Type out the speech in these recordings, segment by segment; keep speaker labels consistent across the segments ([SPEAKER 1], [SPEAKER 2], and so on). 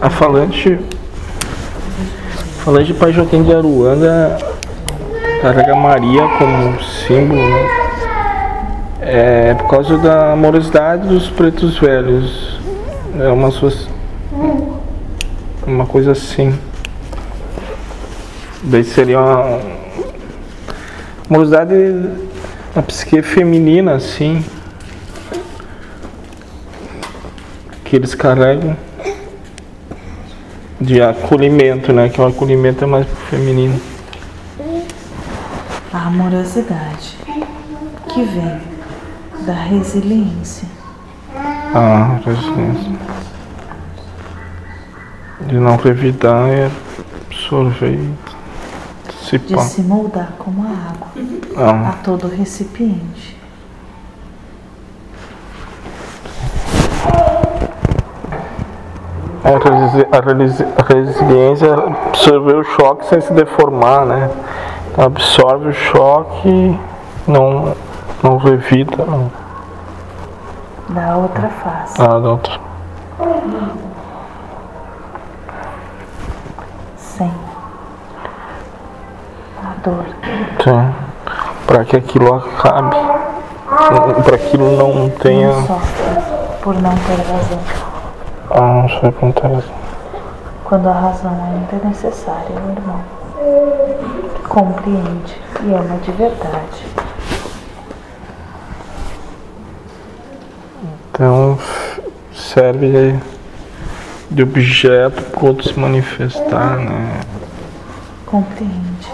[SPEAKER 1] A falante. A falante Joaquim de Aruanda carrega Maria como símbolo, né? É por causa da amorosidade dos pretos velhos. É uma. Uma coisa assim. Daí seria uma. Amorosidade na psique feminina, assim. Que eles carregam de acolhimento, né? Que o acolhimento é mais pro feminino.
[SPEAKER 2] A amorosidade que vem da resiliência.
[SPEAKER 1] Ah, resiliência. De não revidar e absorver e
[SPEAKER 2] De se moldar como a água
[SPEAKER 1] Ah,
[SPEAKER 2] a todo recipiente.
[SPEAKER 1] A, resiliência é absorver o choque sem se deformar, né? Absorve o choque não, não revida. Não.
[SPEAKER 2] Da outra face.
[SPEAKER 1] Ah, da outra.
[SPEAKER 2] Sem a dor.
[SPEAKER 1] Sim. Para que aquilo acabe. Para aquilo não tenha.
[SPEAKER 2] Não sofre por não ter razão.
[SPEAKER 1] Ah, não sei tá isso.
[SPEAKER 2] Quando a razão ainda é necessária, meu irmão. Compreende e ama de verdade.
[SPEAKER 1] Então serve de- de objeto para o outro se manifestar, né?
[SPEAKER 2] Compreende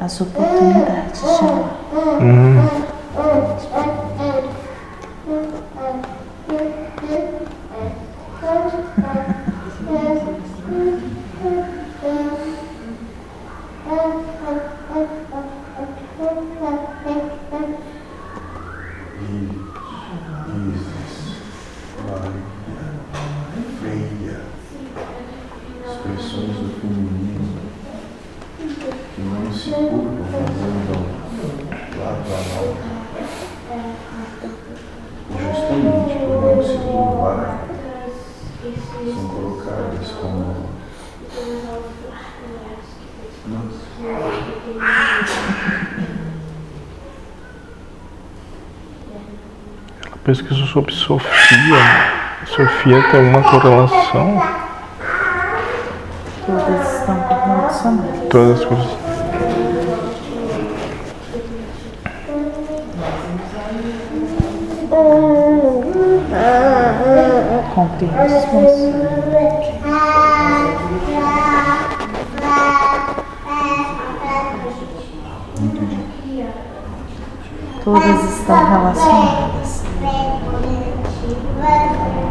[SPEAKER 2] as oportunidades de amar.
[SPEAKER 1] Hum.
[SPEAKER 3] Justamente por não se curvar, são colocadas como
[SPEAKER 1] Pesquisa sobre Sofia. Sofia tem uma correlação.
[SPEAKER 2] Todas estão correlacionadas.
[SPEAKER 1] Todas as coisas.
[SPEAKER 2] Moço? Todas estão relacionadas.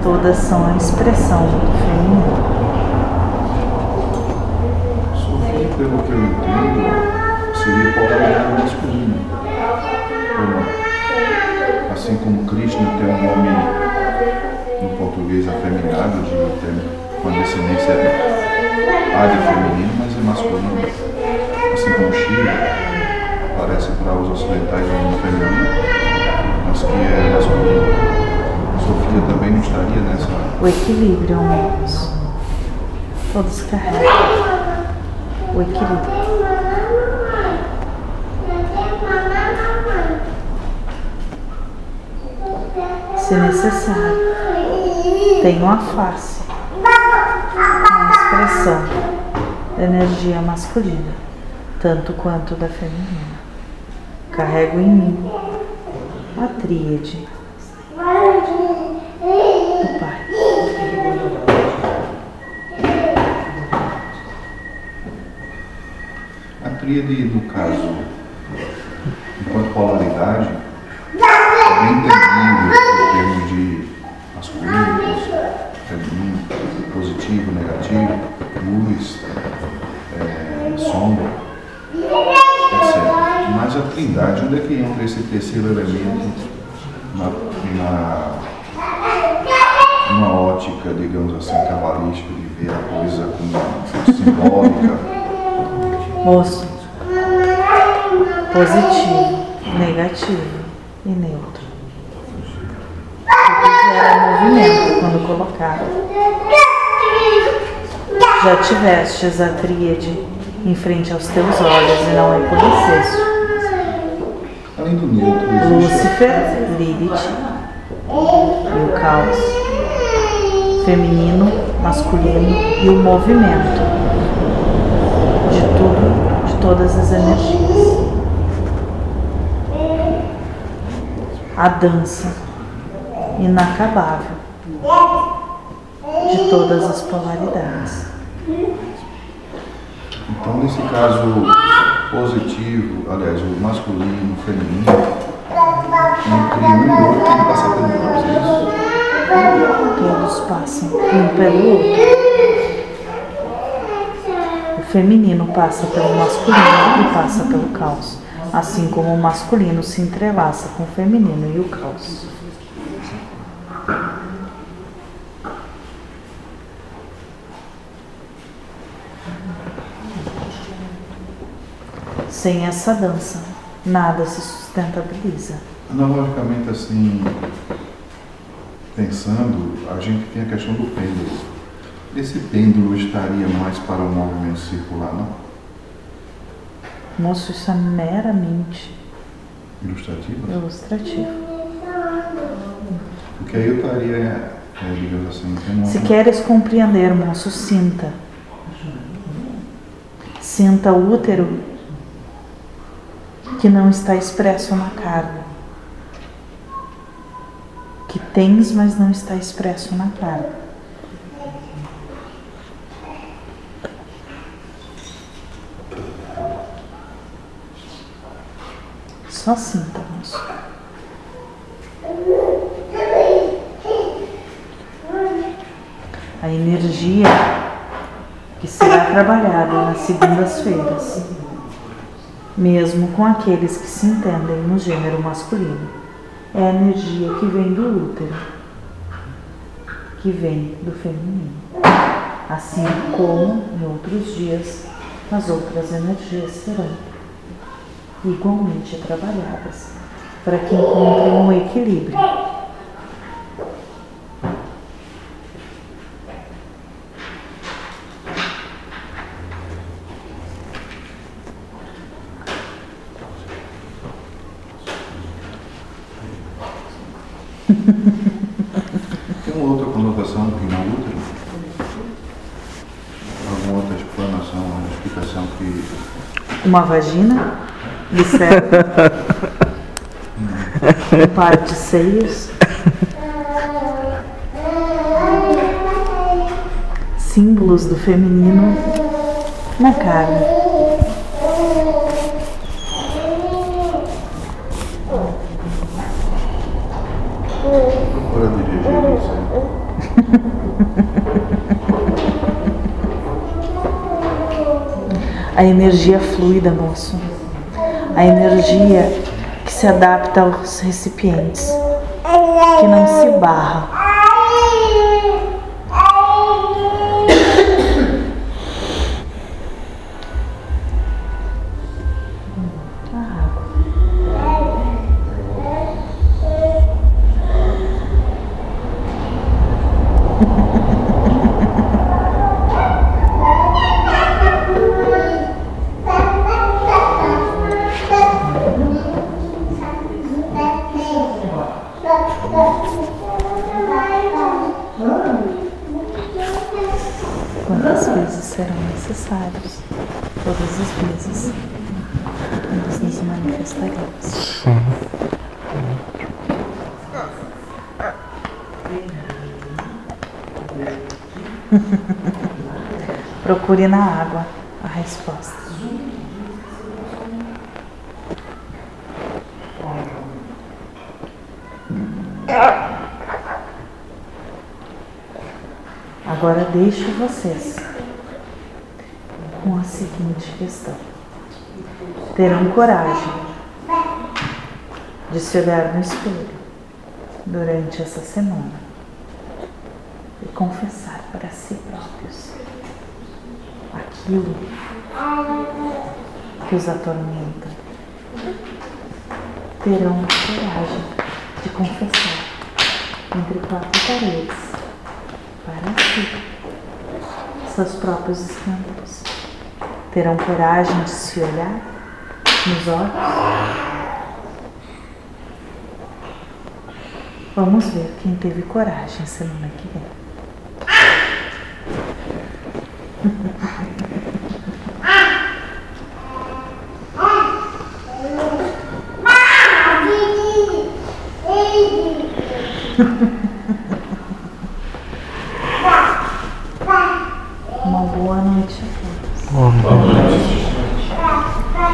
[SPEAKER 2] Todas são a expressão do feminino.
[SPEAKER 3] Sofia, pelo que eu entendo, seria polaridade masculina. Assim como Krishna tem um nome no português afeminado, de ter uma descendência área feminina, mas é masculino. Assim como Shiva parece para os ocidentais um feminino, mas que é masculino. Sofia também não estaria nessa.
[SPEAKER 2] O equilíbrio, amigos. Todos carregam. O equilíbrio. Se necessário, tenho a face, a expressão da energia masculina, tanto quanto da feminina. Carrego em mim a tríade do Pai.
[SPEAKER 3] A tríade, no caso, enquanto polaridade, é bem entendível em termos de masculino, positivo, negativo, luz, é, sombra, etc. Mas a trindade, onde é que entra esse terceiro elemento na, na, numa ótica, digamos assim, cabalística, de ver a coisa como simbólica?
[SPEAKER 2] Moço, positivo, negativo e neutro. Tudo gera movimento quando colocado Já tivestes a tríade em frente aos teus olhos e não reconheceste.
[SPEAKER 3] Além do neutro,
[SPEAKER 2] Lúcifer, Lilith e o caos. Feminino, masculino e o movimento de tudo, de todas as energias. A dança inacabável todas as polaridades.
[SPEAKER 3] Então, nesse caso positivo, aliás, o masculino, o feminino, entre um e outro tem que passar pelo caos, é?
[SPEAKER 2] Todos passam um pelo outro. O feminino passa pelo masculino e passa pelo caos, assim como o masculino se entrelaça com o feminino e o caos. Sem essa dança, nada se sustentabiliza.
[SPEAKER 3] Analogicamente, assim, pensando, a gente tem a questão do pêndulo. Esse pêndulo estaria mais para o movimento circular, não?
[SPEAKER 2] Moço, isso é meramente
[SPEAKER 3] Ilustrativo?
[SPEAKER 2] ilustrativo.
[SPEAKER 3] Porque aí eu estaria, é, digamos assim, uma...
[SPEAKER 2] Se queres compreender, moço, sinta. Sinta o útero que não está expresso na carne. Que tens, mas não está expresso na carne. Só sinta, moço. a energia que será trabalhada nas segundas-feiras, mesmo com aqueles que se entendem no gênero masculino. É a energia que vem do útero, que vem do feminino. Assim como em outros dias as outras energias serão igualmente trabalhadas para que encontrem um equilíbrio.
[SPEAKER 3] Tem uma outra conotação que não útero? Alguma outra explanação, uma explicação que...
[SPEAKER 2] uma vagina, viscera, um par de seios, símbolos do feminino na carne.
[SPEAKER 3] Procura dirigir isso aí.
[SPEAKER 2] A energia fluida, moço. A energia que se adapta aos recipientes, que não se barra. Quantas vezes serão necessários? Todas as vezes. Nós nos manifestaremos.
[SPEAKER 1] Sim.
[SPEAKER 2] Procure na água a resposta. Agora deixo vocês com a seguinte questão. Terão coragem de se olhar no espelho durante essa semana e confessar para si próprios aquilo que os atormenta. Terão coragem de confessar entre quatro paredes para si, seus próprios escândalos. Terão coragem de se olhar nos olhos? Vamos ver quem teve coragem semana que vem.